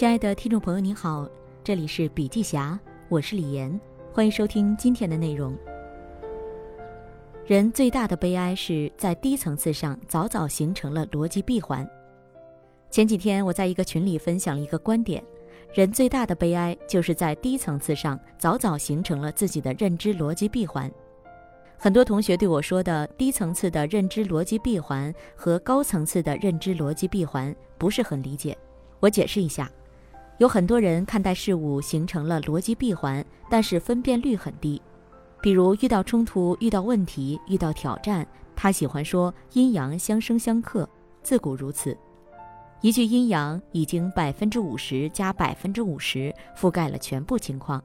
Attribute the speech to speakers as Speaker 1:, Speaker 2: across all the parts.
Speaker 1: 亲爱的听众朋友，你好，这里是笔记侠，我是李岩，欢迎收听今天的内容。人最大的悲哀是在低层次上早早形成了逻辑闭环。前几天我在一个群里分享了一个观点：人最大的悲哀就是在低层次上早早形成了自己的认知逻辑闭环。很多同学对我说的低层次的认知逻辑闭环和高层次的认知逻辑闭环不是很理解。我解释一下，有很多人看待事物形成了逻辑闭环，但是分辨率很低。比如遇到冲突、遇到问题、遇到挑战，他喜欢说阴阳相生相克，自古如此。一句阴阳已经百分之五十加百分之五十覆盖了全部情况。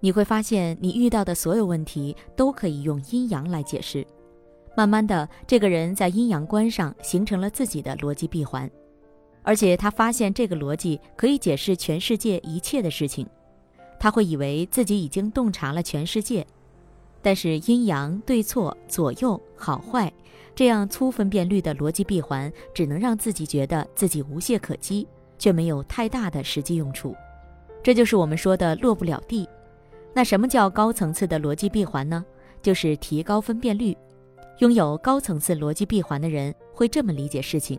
Speaker 1: 你会发现，你遇到的所有问题都可以用阴阳来解释。慢慢的，这个人在阴阳观上形成了自己的逻辑闭环，而且他发现这个逻辑可以解释全世界一切的事情。他会以为自己已经洞察了全世界，但是阴阳对错、左右好坏这样粗分辨率的逻辑闭环，只能让自己觉得自己无懈可击，却没有太大的实际用处。这就是我们说的落不了地。那什么叫高层次的逻辑闭环呢？就是提高分辨率。拥有高层次逻辑闭环的人会这么理解事情：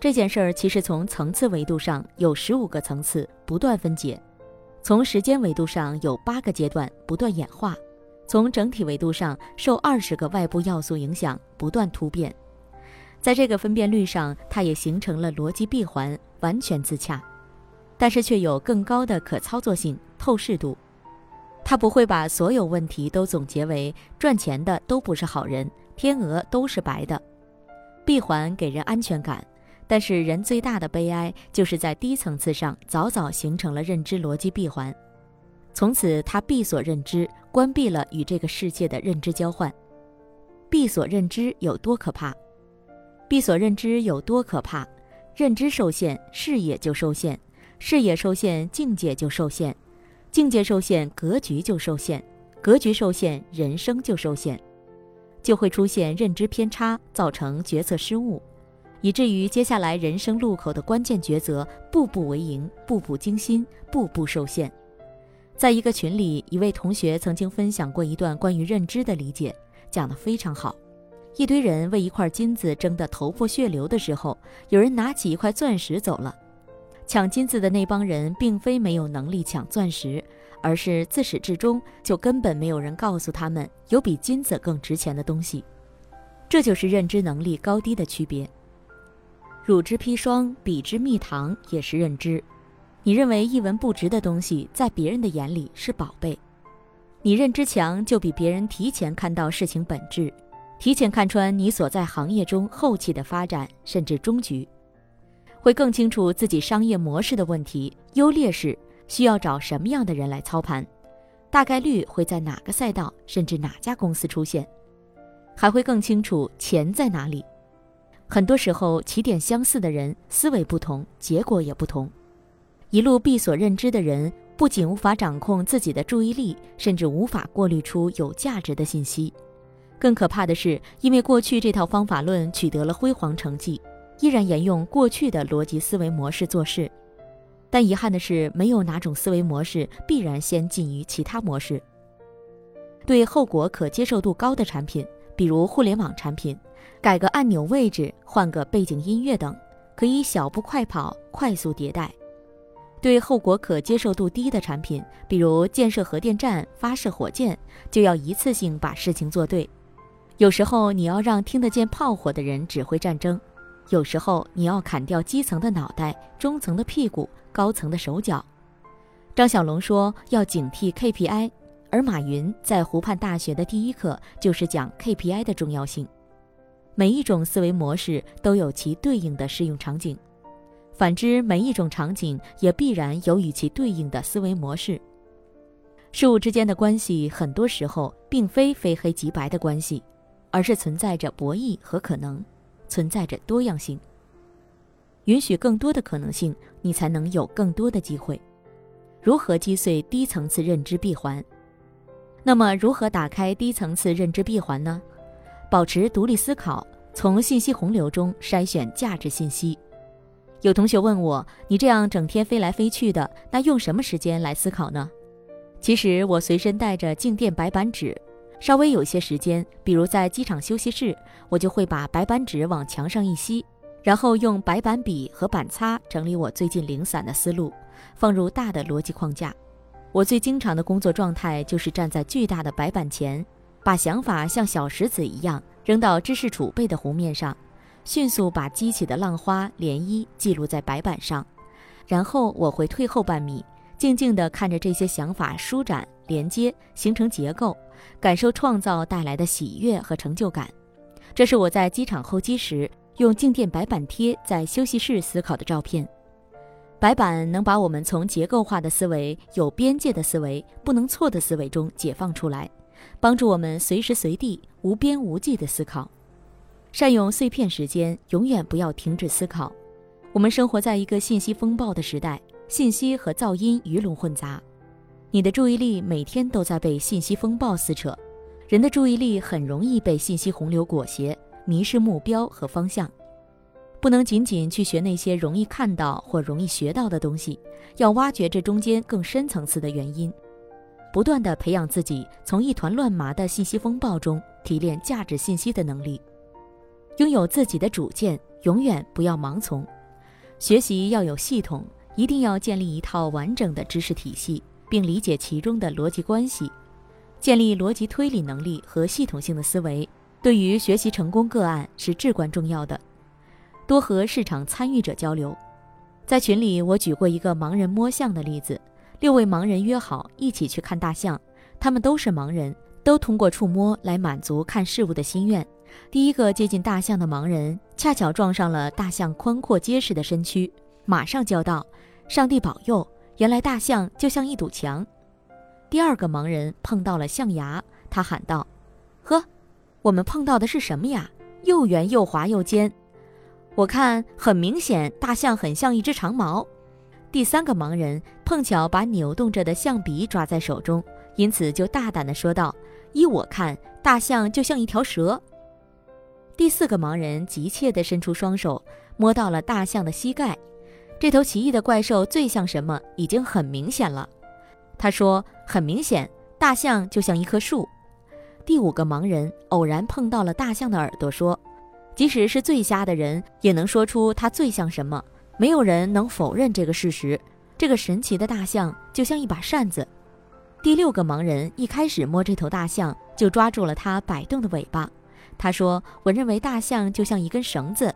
Speaker 1: 这件事儿其实从层次维度上有十五个层次不断分解，从时间维度上有八个阶段不断演化，从整体维度上受二十个外部要素影响不断突变。在这个分辨率上，它也形成了逻辑闭环，完全自洽，但是却有更高的可操作性、透视度。他不会把所有问题都总结为赚钱的都不是好人，天鹅都是白的。闭环给人安全感，但是人最大的悲哀就是在低层次上早早形成了认知逻辑闭环，从此他闭锁认知，关闭了与这个世界的认知交换。闭锁认知有多可怕？闭锁认知有多可怕？认知受限，视野就受限；视野受限，境界就受限。境界受限，格局就受限；格局受限，人生就受限，就会出现认知偏差，造成决策失误，以至于接下来人生路口的关键抉择，步步为营，步步惊心，步步受限。在一个群里，一位同学曾经分享过一段关于认知的理解，讲得非常好。一堆人为一块金子争得头破血流的时候，有人拿起一块钻石走了。抢金子的那帮人并非没有能力抢钻石，而是自始至终就根本没有人告诉他们有比金子更值钱的东西。这就是认知能力高低的区别。乳之砒霜，比之蜜糖，也是认知。你认为一文不值的东西，在别人的眼里是宝贝。你认知强，就比别人提前看到事情本质，提前看穿你所在行业中后期的发展，甚至终局。会更清楚自己商业模式的问题、优劣势，需要找什么样的人来操盘，大概率会在哪个赛道，甚至哪家公司出现，还会更清楚钱在哪里。很多时候，起点相似的人，思维不同，结果也不同。一路闭锁认知的人，不仅无法掌控自己的注意力，甚至无法过滤出有价值的信息。更可怕的是，因为过去这套方法论取得了辉煌成绩。依然沿用过去的逻辑思维模式做事，但遗憾的是，没有哪种思维模式必然先进于其他模式。对后果可接受度高的产品，比如互联网产品，改个按钮位置、换个背景音乐等，可以小步快跑、快速迭代；对后果可接受度低的产品，比如建设核电站、发射火箭，就要一次性把事情做对。有时候，你要让听得见炮火的人指挥战争。有时候你要砍掉基层的脑袋、中层的屁股、高层的手脚。张小龙说要警惕 KPI，而马云在湖畔大学的第一课就是讲 KPI 的重要性。每一种思维模式都有其对应的适用场景，反之，每一种场景也必然有与其对应的思维模式。事物之间的关系很多时候并非非黑即白的关系，而是存在着博弈和可能。存在着多样性，允许更多的可能性，你才能有更多的机会。如何击碎低层次认知闭环？那么，如何打开低层次认知闭环呢？保持独立思考，从信息洪流中筛选价值信息。有同学问我：“你这样整天飞来飞去的，那用什么时间来思考呢？”其实我随身带着静电白板纸，稍微有些时间，比如在机场休息室，我就会把白板纸往墙上一吸，然后用白板笔和板擦整理我最近零散的思路，放入大的逻辑框架。我最经常的工作状态就是站在巨大的白板前，把想法像小石子一样扔到知识储备的湖面上。迅速把激起的浪花涟漪记录在白板上，然后我会退后半米，静静地看着这些想法舒展、连接、形成结构，感受创造带来的喜悦和成就感。这是我在机场候机时用静电白板贴在休息室思考的照片。白板能把我们从结构化的思维、有边界的思维、不能错的思维中解放出来，帮助我们随时随地无边无际的思考。善用碎片时间，永远不要停止思考。我们生活在一个信息风暴的时代，信息和噪音鱼龙混杂，你的注意力每天都在被信息风暴撕扯。人的注意力很容易被信息洪流裹挟，迷失目标和方向。不能仅仅去学那些容易看到或容易学到的东西，要挖掘这中间更深层次的原因，不断的培养自己从一团乱麻的信息风暴中提炼价值信息的能力。拥有自己的主见，永远不要盲从。学习要有系统，一定要建立一套完整的知识体系，并理解其中的逻辑关系。建立逻辑推理能力和系统性的思维，对于学习成功个案是至关重要的。多和市场参与者交流。在群里，我举过一个盲人摸象的例子：六位盲人约好一起去看大象，他们都是盲人，都通过触摸来满足看事物的心愿。第一个接近大象的盲人，恰巧撞上了大象宽阔结实的身躯，马上叫道：“上帝保佑！”原来大象就像一堵墙。第二个盲人碰到了象牙，他喊道：“呵，我们碰到的是什么呀？又圆又滑又尖，我看很明显，大象很像一只长矛。”第三个盲人碰巧把扭动着的象鼻抓在手中，因此就大胆地说道：“依我看，大象就像一条蛇。”第四个盲人急切地伸出双手，摸到了大象的膝盖。这头奇异的怪兽最像什么？已经很明显了。他说：“很明显，大象就像一棵树。”第五个盲人偶然碰到了大象的耳朵，说：“即使是最瞎的人，也能说出它最像什么。没有人能否认这个事实。这个神奇的大象就像一把扇子。”第六个盲人一开始摸这头大象，就抓住了它摆动的尾巴。他说：“我认为大象就像一根绳子。”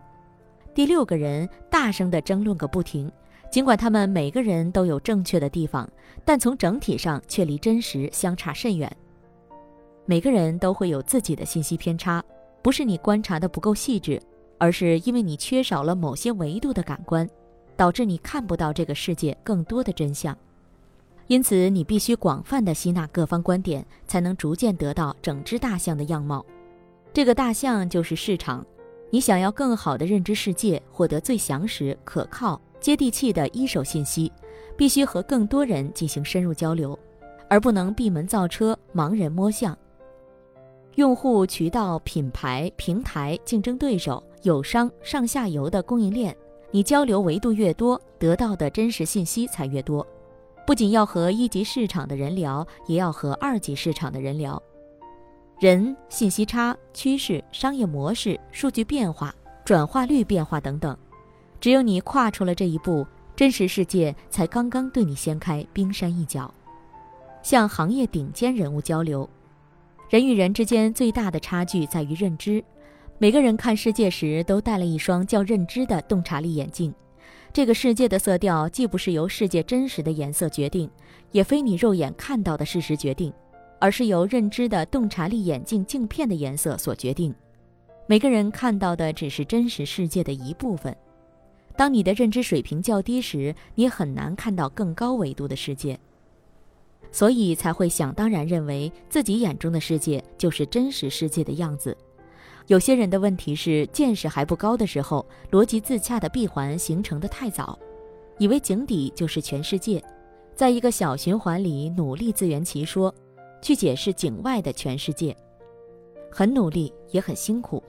Speaker 1: 第六个人大声地争论个不停，尽管他们每个人都有正确的地方，但从整体上却离真实相差甚远。每个人都会有自己的信息偏差，不是你观察的不够细致，而是因为你缺少了某些维度的感官，导致你看不到这个世界更多的真相。因此，你必须广泛地吸纳各方观点，才能逐渐得到整只大象的样貌。这个大象就是市场。你想要更好的认知世界，获得最详实、可靠、接地气的一手信息，必须和更多人进行深入交流，而不能闭门造车、盲人摸象。用户、渠道、品牌、平台、竞争对手、友商、上下游的供应链，你交流维度越多，得到的真实信息才越多。不仅要和一级市场的人聊，也要和二级市场的人聊。人、信息差、趋势、商业模式、数据变化、转化率变化等等，只有你跨出了这一步，真实世界才刚刚对你掀开冰山一角。向行业顶尖人物交流，人与人之间最大的差距在于认知。每个人看世界时都戴了一双叫认知的洞察力眼镜。这个世界的色调既不是由世界真实的颜色决定，也非你肉眼看到的事实决定。而是由认知的洞察力眼镜镜片的颜色所决定。每个人看到的只是真实世界的一部分。当你的认知水平较低时，你很难看到更高维度的世界，所以才会想当然认为自己眼中的世界就是真实世界的样子。有些人的问题是见识还不高的时候，逻辑自洽的闭环形成的太早，以为井底就是全世界，在一个小循环里努力自圆其说。去解释境外的全世界，很努力也很辛苦。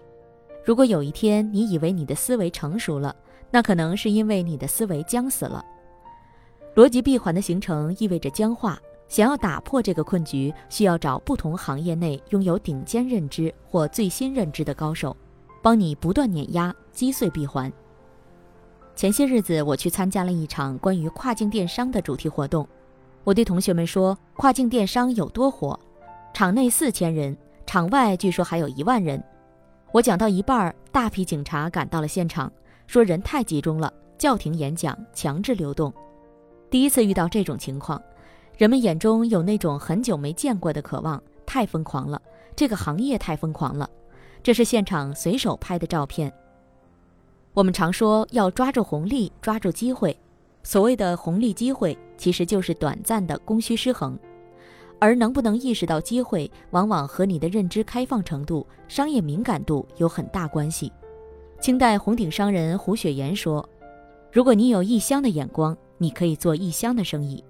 Speaker 1: 如果有一天你以为你的思维成熟了，那可能是因为你的思维僵死了。逻辑闭环的形成意味着僵化。想要打破这个困局，需要找不同行业内拥有顶尖认知或最新认知的高手，帮你不断碾压、击碎闭环。前些日子，我去参加了一场关于跨境电商的主题活动。我对同学们说：“跨境电商有多火？场内四千人，场外据说还有一万人。”我讲到一半，大批警察赶到了现场，说人太集中了，叫停演讲，强制流动。第一次遇到这种情况，人们眼中有那种很久没见过的渴望，太疯狂了，这个行业太疯狂了。这是现场随手拍的照片。我们常说要抓住红利，抓住机会。所谓的红利机会，其实就是短暂的供需失衡，而能不能意识到机会，往往和你的认知开放程度、商业敏感度有很大关系。清代红顶商人胡雪岩说：“如果你有一乡的眼光，你可以做一乡的生意；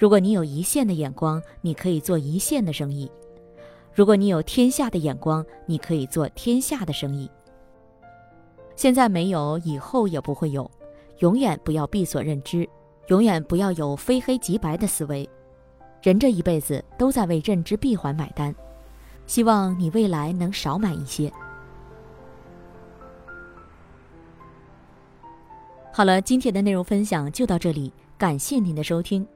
Speaker 1: 如果你有一线的眼光，你可以做一线的生意；如果你有天下的眼光，你可以做天下的生意。现在没有，以后也不会有。”永远不要闭锁认知，永远不要有非黑即白的思维。人这一辈子都在为认知闭环买单，希望你未来能少买一些。好了，今天的内容分享就到这里，感谢您的收听，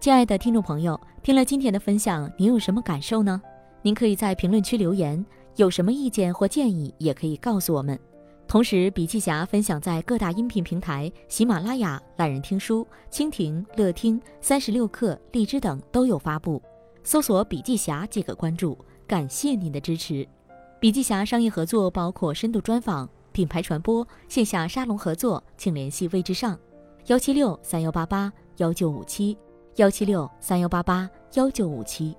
Speaker 1: 亲爱的听众朋友，听了今天的分享，您有什么感受呢？您可以在评论区留言，有什么意见或建议，也可以告诉我们。同时，笔记侠分享在各大音频平台，喜马拉雅、懒人听书、蜻蜓、乐听、三十六课、荔枝等都有发布，搜索“笔记侠”即可关注。感谢您的支持。笔记侠商业合作包括深度专访、品牌传播、线下沙龙合作，请联系魏之上，幺七六三幺八八幺九五七，幺七六三幺八八幺九五七。